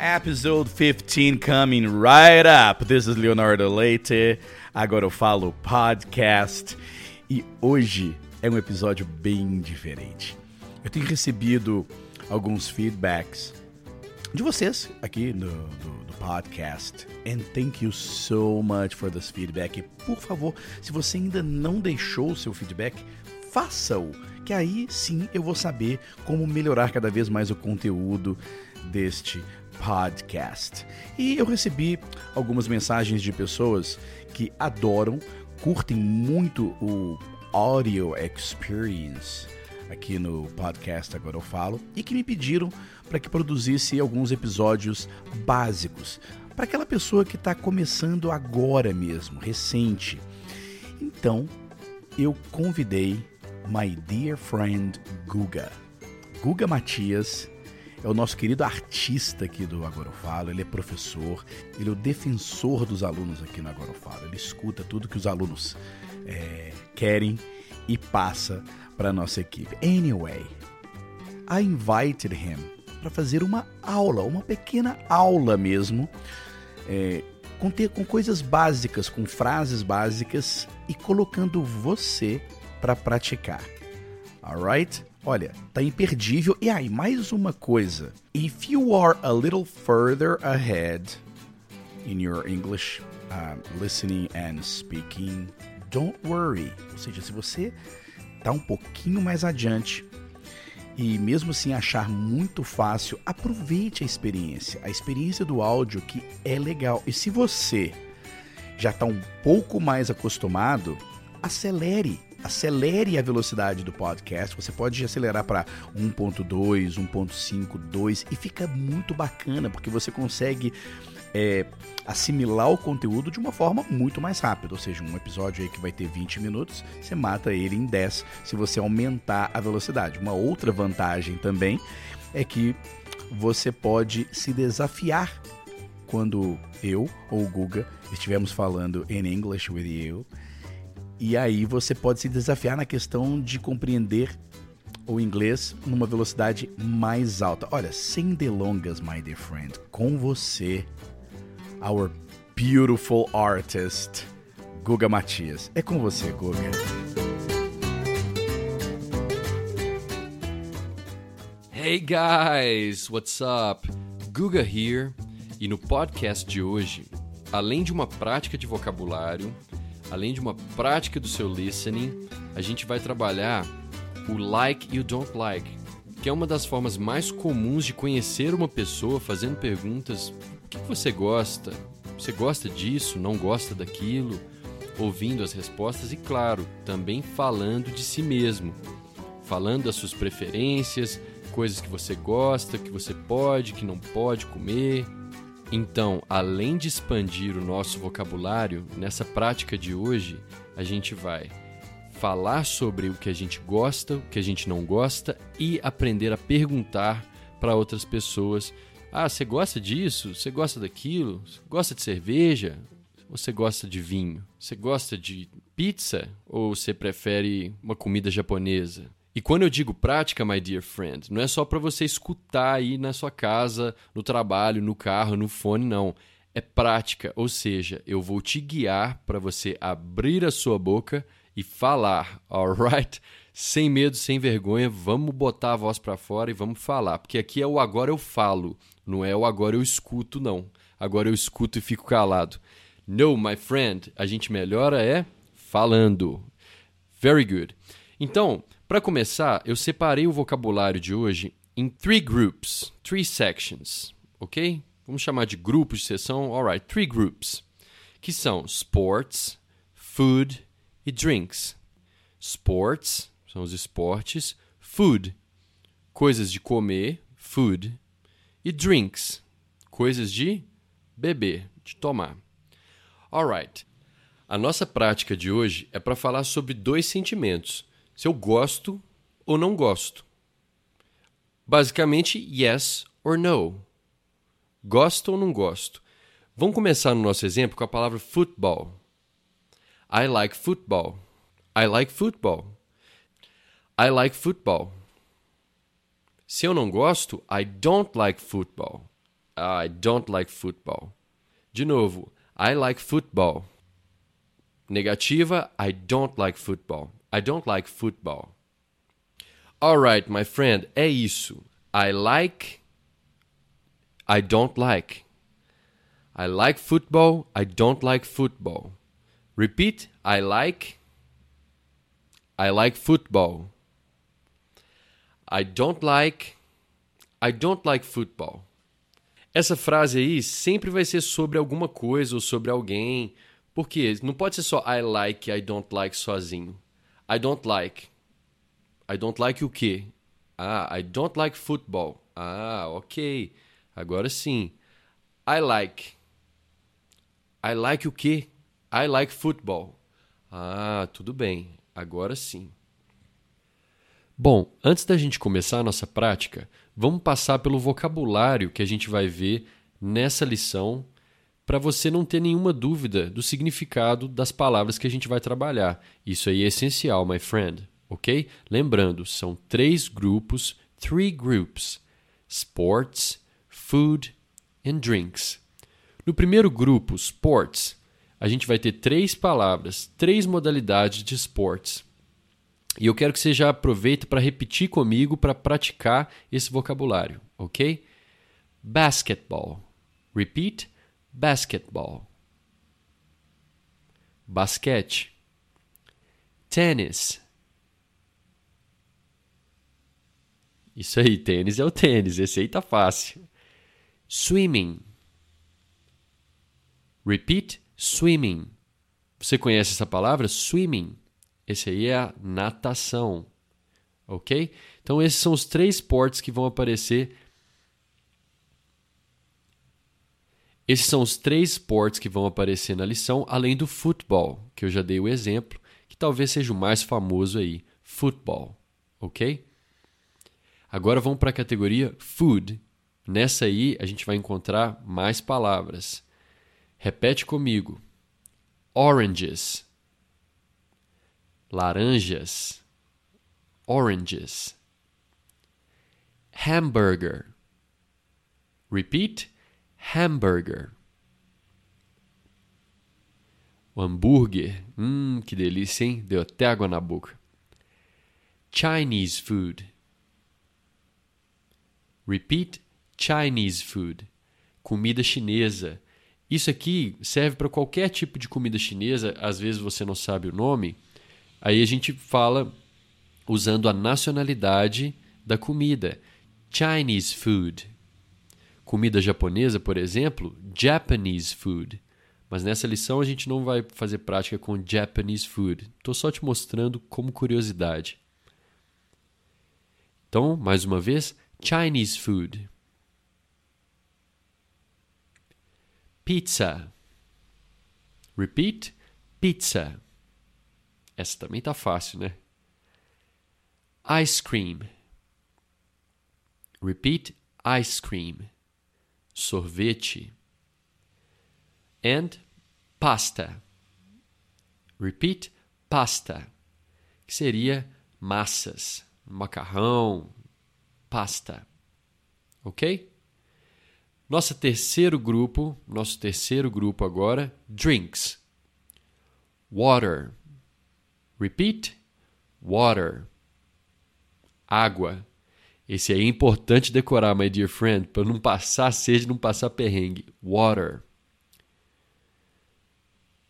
Episode 15 coming right up. This is Leonardo Leite. Agora eu falo podcast. E hoje é um episódio bem diferente. Eu tenho recebido alguns feedbacks de vocês aqui no, do, do, podcast. And thank you so much for this feedback. E, por favor, se você ainda não deixou o seu feedback, faça-o, que aí sim eu vou saber como melhorar cada vez mais o conteúdo deste podcast. E eu recebi algumas mensagens de pessoas que adoram, curtem muito o audio experience aqui no podcast Agora Eu Falo e que me pediram para que produzisse alguns episódios básicos para aquela pessoa que está começando agora mesmo, recente. Então, eu convidei my dear friend Guga. Guga Matias é o nosso querido artista aqui do Agora Eu Falo, ele é professor, ele é o defensor dos alunos aqui no Agora Eu Falo, ele escuta tudo que os alunos é, querem e passa para nossa equipe. Anyway, I invited him para fazer uma aula, uma pequena aula mesmo, é, com, ter, com coisas básicas, com frases básicas e colocando você para praticar. Alright? Olha, tá imperdível. E aí, mais uma coisa. If you are a little further ahead in your English uh, listening and speaking, don't worry. Ou seja, se você tá um pouquinho mais adiante e mesmo assim achar muito fácil, aproveite a experiência. A experiência do áudio que é legal. E se você já está um pouco mais acostumado, acelere. Acelere a velocidade do podcast. Você pode acelerar para 1.2, 1.5, 2 e fica muito bacana porque você consegue é, assimilar o conteúdo de uma forma muito mais rápida. Ou seja, um episódio aí que vai ter 20 minutos, você mata ele em 10 se você aumentar a velocidade. Uma outra vantagem também é que você pode se desafiar quando eu ou o Guga estivermos falando in English with you. E aí você pode se desafiar na questão de compreender o inglês numa velocidade mais alta. Olha, sem delongas, my dear friend, com você, our beautiful artist, Guga Matias. É com você, Guga. Hey guys, what's up? Guga here. E no podcast de hoje, além de uma prática de vocabulário, além de uma prática do seu listening, a gente vai trabalhar o like e o don't like, que é uma das formas mais comuns de conhecer uma pessoa fazendo perguntas o que você gosta? Você gosta disso? Não gosta daquilo? Ouvindo as respostas e, claro, também falando de si mesmo. Falando das suas preferências, coisas que você gosta, que você pode, que não pode comer. Então, além de expandir o nosso vocabulário, nessa prática de hoje, a gente vai falar sobre o que a gente gosta, o que a gente não gosta e aprender a perguntar para outras pessoas ah, você gosta disso? Você gosta daquilo? Você gosta de cerveja? Você gosta de vinho? Você gosta de pizza? Ou você prefere uma comida japonesa? E quando eu digo prática, my dear friend, não é só para você escutar aí na sua casa, no trabalho, no carro, no fone, não. É prática, ou seja, eu vou te guiar para você abrir a sua boca e falar, alright? Sem medo, sem vergonha, vamos botar a voz para fora e vamos falar, porque aqui é o agora eu falo. Não é o agora eu escuto, não. Agora eu escuto e fico calado. No, my friend, a gente melhora é falando. Very good. Então, para começar, eu separei o vocabulário de hoje em three groups, three sections, ok? Vamos chamar de grupos de sessão. Alright, three groups, que são sports, food e drinks. Sports são os esportes, food, coisas de comer, food e drinks, coisas de beber, de tomar. Alright. A nossa prática de hoje é para falar sobre dois sentimentos: se eu gosto ou não gosto. Basicamente, yes or no. Gosto ou não gosto. Vamos começar no nosso exemplo com a palavra football. I like football. I like football. I like football. Se eu não gosto, I don't like football. I don't like football. De novo, I like football. Negativa, I don't like football. I don't like football. Alright, my friend, é isso. I like. I don't like. I like football. I don't like football. Repeat. I like. I like football. I don't like. I don't like football. Essa frase aí sempre vai ser sobre alguma coisa ou sobre alguém. Porque não pode ser só I like, I don't like sozinho. I don't like. I don't like o quê? Ah, I don't like football. Ah, ok. Agora sim. I like. I like o quê? I like football. Ah, tudo bem. Agora sim. Bom, antes da gente começar a nossa prática, vamos passar pelo vocabulário que a gente vai ver nessa lição para você não ter nenhuma dúvida do significado das palavras que a gente vai trabalhar. Isso aí é essencial, my friend ok? Lembrando, são três grupos, three groups: sports, food and drinks. No primeiro grupo, sports, a gente vai ter três palavras, três modalidades de sports. E eu quero que você já aproveite para repetir comigo para praticar esse vocabulário, ok? Basketball. Repeat: basketball. Basquete. Tennis. Isso aí, tênis é o tênis. Esse aí tá fácil. Swimming. Repeat, swimming. Você conhece essa palavra? Swimming. Esse aí é a natação. Ok? Então, esses são os três esportes que vão aparecer. Esses são os três esportes que vão aparecer na lição, além do futebol, que eu já dei o exemplo, que talvez seja o mais famoso aí. Futebol. Ok? Agora vamos para a categoria food. Nessa aí a gente vai encontrar mais palavras. Repete comigo: oranges, laranjas, oranges, hamburger. Repeat: hamburger. O hambúrguer, hum, que delícia, hein? Deu até água na boca. Chinese food. Repeat Chinese food. Comida chinesa. Isso aqui serve para qualquer tipo de comida chinesa, às vezes você não sabe o nome. Aí a gente fala usando a nacionalidade da comida. Chinese food. Comida japonesa, por exemplo, Japanese food. Mas nessa lição a gente não vai fazer prática com Japanese food. Estou só te mostrando como curiosidade. Então, mais uma vez, Chinese food. Pizza. Repeat. Pizza. Essa também tá fácil, né? Ice cream. Repeat. Ice cream. Sorvete. And pasta. Repeat. Pasta. Que seria massas. Macarrão, pasta. Ok? Nosso terceiro grupo, nosso terceiro grupo agora, drinks. Water. Repeat. Water. Água. Esse aí é importante decorar, my dear friend, para não passar sede, não passar perrengue. Water.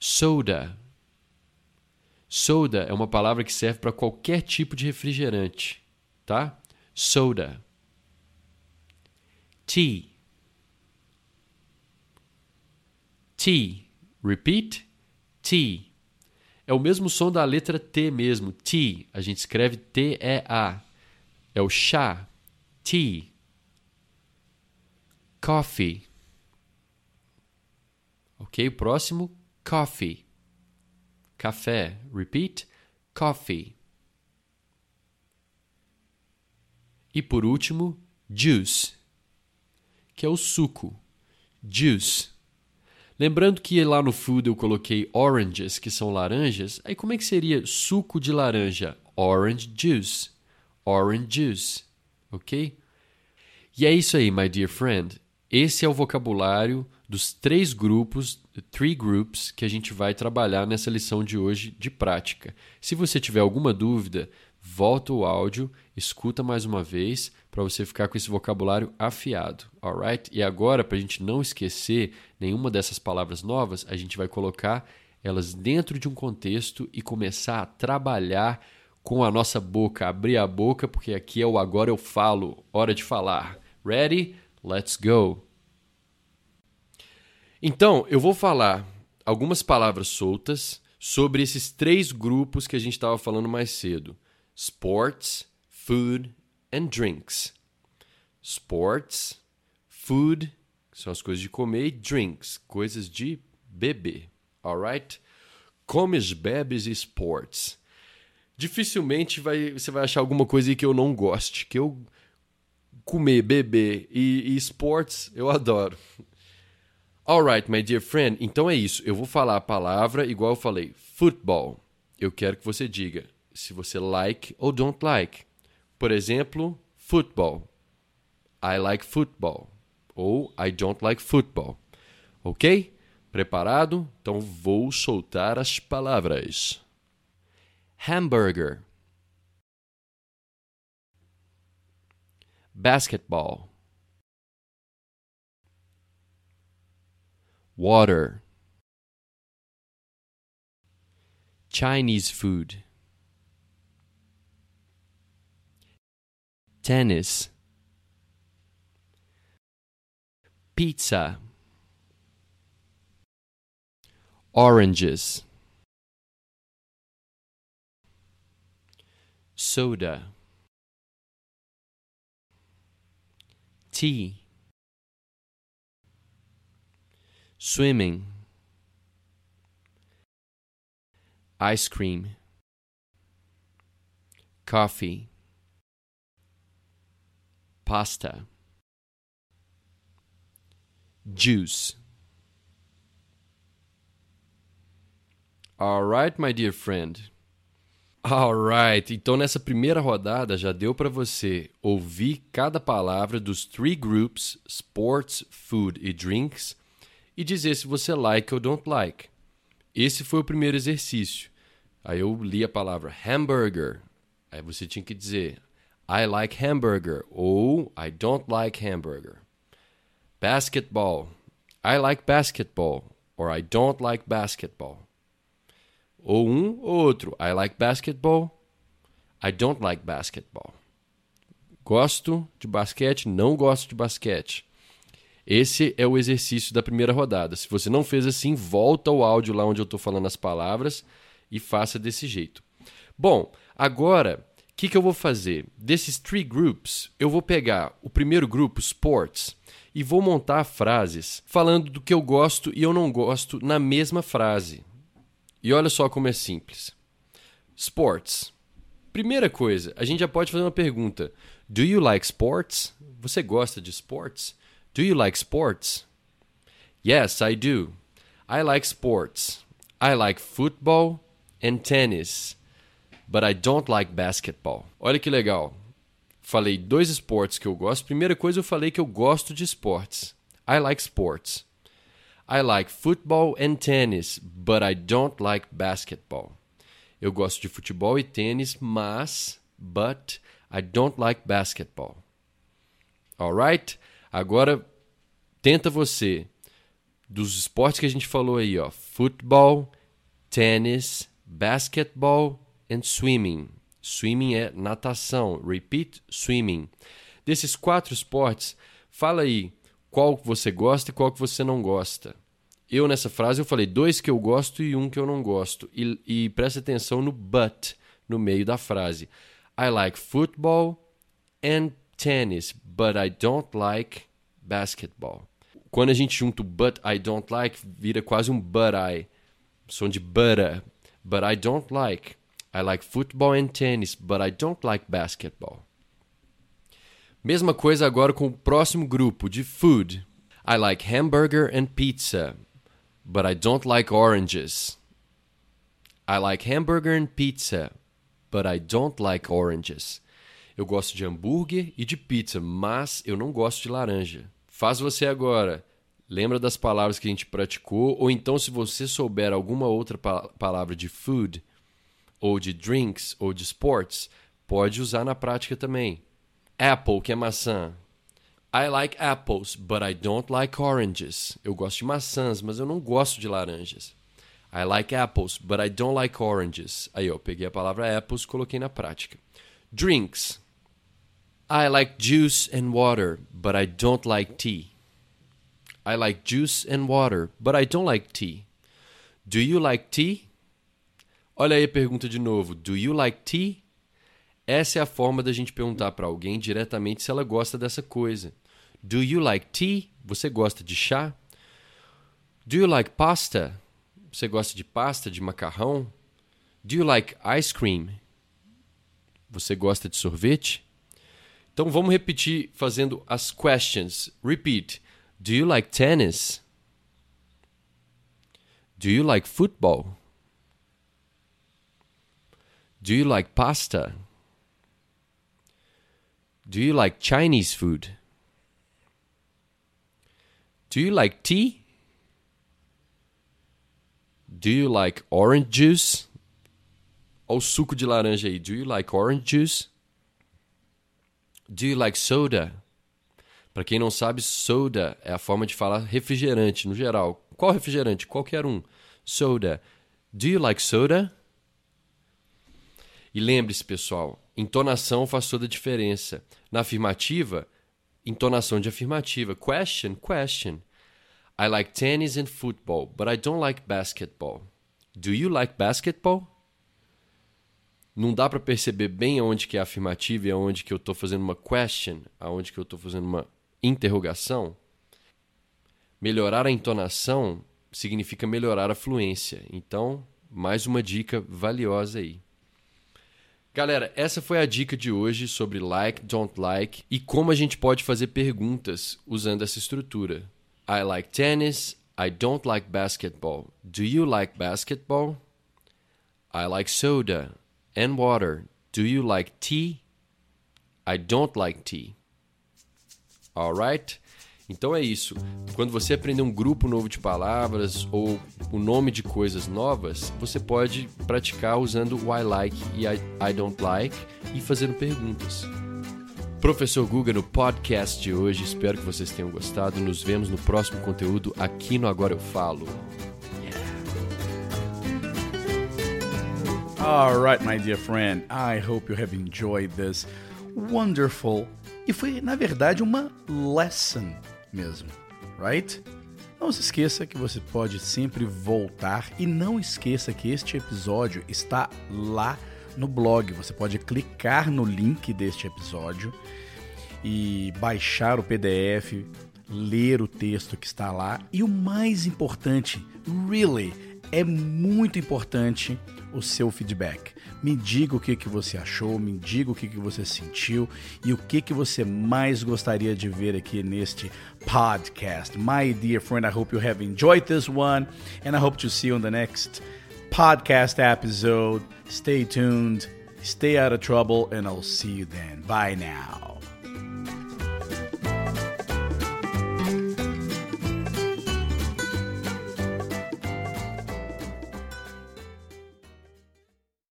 Soda. Soda é uma palavra que serve para qualquer tipo de refrigerante, tá? soda. Tea. Tea. Repeat. Tea. É o mesmo som da letra T mesmo. Tea. A gente escreve T-E-A. É o chá. Tea. Coffee. Ok? Próximo. Coffee. Café. Repeat. Coffee. E por último, juice, que é o suco. Juice. Lembrando que lá no food eu coloquei oranges, que são laranjas, aí como é que seria suco de laranja? Orange juice. Orange juice. Ok? E é isso aí, my dear friend. Esse é o vocabulário dos três grupos, three groups, que a gente vai trabalhar nessa lição de hoje de prática. Se você tiver alguma dúvida, volta o áudio, escuta mais uma vez para você ficar com esse vocabulário afiado, alright? E agora, para a gente não esquecer nenhuma dessas palavras novas, a gente vai colocar elas dentro de um contexto e começar a trabalhar com a nossa boca, abrir a boca, porque aqui é o agora eu falo, hora de falar. Ready? Let's go! Então, eu vou falar algumas palavras soltas sobre esses três grupos que a gente estava falando mais cedo: sports, food and drinks. Sports, food, que são as coisas de comer, e drinks, coisas de beber. Alright? Comes, bebes e sports. Dificilmente vai, você vai achar alguma coisa aí que eu não goste, que eu comer, beber e, e esportes, eu adoro. Alright, my dear friend, então é isso. Eu vou falar a palavra igual eu falei, football. Eu quero que você diga se você like ou don't like. Por exemplo, football. I like football. Ou I don't like football. Ok? Preparado? Então vou soltar as palavras. Hamburger. basketball, water, Chinese food, tennis, pizza, oranges, soda. tea, swimming, ice cream, coffee, pasta, juice. All right, my dear friend. Alright, então nessa primeira rodada já deu para você ouvir cada palavra dos three groups sports, food e drinks e dizer se você like ou don't like. Esse foi o primeiro exercício. Aí eu li a palavra hamburger. Aí você tinha que dizer I like hamburger ou I don't like hamburger. Basketball. I like basketball or I don't like basketball. Ou um ou outro. I like basketball. I don't like basketball. Gosto de basquete, não gosto de basquete. Esse é o exercício da primeira rodada. Se você não fez assim, volta ao áudio lá onde eu estou falando as palavras e faça desse jeito. Bom, agora, o que, que eu vou fazer? Desses three groups, eu vou pegar o primeiro grupo, sports, e vou montar frases falando do que eu gosto e eu não gosto na mesma frase. E olha só como é simples. Sports. Primeira coisa, a gente já pode fazer uma pergunta. Do you like sports? Você gosta de sports? Do you like sports? Yes, I do. I like sports. I like football and tennis. But I don't like basketball. Olha que legal. Falei dois esportes que eu gosto. Primeira coisa, eu falei que eu gosto de esportes. I like sports. I like football and tennis, but I don't like basketball. Eu gosto de futebol e tênis, mas but I don't like basketball. Alright? Agora tenta você dos esportes que a gente falou aí, ó, futebol, tênis, basketball and swimming. Swimming é natação. Repeat, swimming. Desses quatro esportes, fala aí qual você gosta e qual que você não gosta. Eu, nessa frase, eu falei dois que eu gosto e um que eu não gosto. E, e presta atenção no but no meio da frase. I like football and tennis, but I don't like basketball. Quando a gente junta o but I don't like, vira quase um but I. Som de butter. But I don't like. I like football and tennis, but I don't like basketball. Mesma coisa agora com o próximo grupo de food. I like hamburger and pizza, but I don't like oranges. I like hamburger and pizza, but I don't like oranges. Eu gosto de hambúrguer e de pizza, mas eu não gosto de laranja. Faz você agora. Lembra das palavras que a gente praticou? Ou então, se você souber alguma outra pa palavra de food, ou de drinks, ou de sports, pode usar na prática também. Apple, que é maçã. I like apples, but I don't like oranges. Eu gosto de maçãs, mas eu não gosto de laranjas. I like apples, but I don't like oranges. Aí, eu peguei a palavra apples coloquei na prática. Drinks. I like juice and water, but I don't like tea. I like juice and water, but I don't like tea. Do you like tea? Olha aí a pergunta de novo. Do you like tea? Essa é a forma da gente perguntar para alguém diretamente se ela gosta dessa coisa. Do you like tea? Você gosta de chá? Do you like pasta? Você gosta de pasta, de macarrão? Do you like ice cream? Você gosta de sorvete? Então vamos repetir fazendo as questions. Repeat. Do you like tennis? Do you like football? Do you like pasta? Do you like Chinese food? Do you like tea? Do you like orange juice? Olha o suco de laranja aí. Do you like orange juice? Do you like soda? Para quem não sabe, soda é a forma de falar refrigerante no geral. Qual refrigerante? Qualquer um. Soda. Do you like soda? E lembre-se, pessoal, entonação faz toda a diferença. Na afirmativa, entonação de afirmativa. Question, question. I like tennis and football, but I don't like basketball. Do you like basketball? Não dá para perceber bem aonde que é afirmativa e aonde que eu estou fazendo uma question, aonde que eu estou fazendo uma interrogação. Melhorar a entonação significa melhorar a fluência. Então, mais uma dica valiosa aí. Galera, essa foi a dica de hoje sobre like, don't like e como a gente pode fazer perguntas usando essa estrutura. I like tennis, I don't like basketball. Do you like basketball? I like soda and water. Do you like tea? I don't like tea. Alright? Então é isso. Quando você aprender um grupo novo de palavras ou o nome de coisas novas, você pode praticar usando o I like e I, I don't like e fazendo perguntas. Professor Guga no podcast de hoje. Espero que vocês tenham gostado. Nos vemos no próximo conteúdo aqui no Agora Eu Falo. All right, my dear friend. I hope you have enjoyed this wonderful. E foi, na verdade, uma lesson mesmo, right? Não se esqueça que você pode sempre voltar e não esqueça que este episódio está lá no blog. Você pode clicar no link deste episódio e baixar o PDF, ler o texto que está lá. E o mais importante, really, é muito importante o seu feedback. Me diga o que, que você achou, me diga o que, que você sentiu e o que, que você mais gostaria de ver aqui neste podcast. My dear friend, I hope you have enjoyed this one and I hope to see you on the next podcast episode. Stay tuned, stay out of trouble, and I'll see you then. Bye now.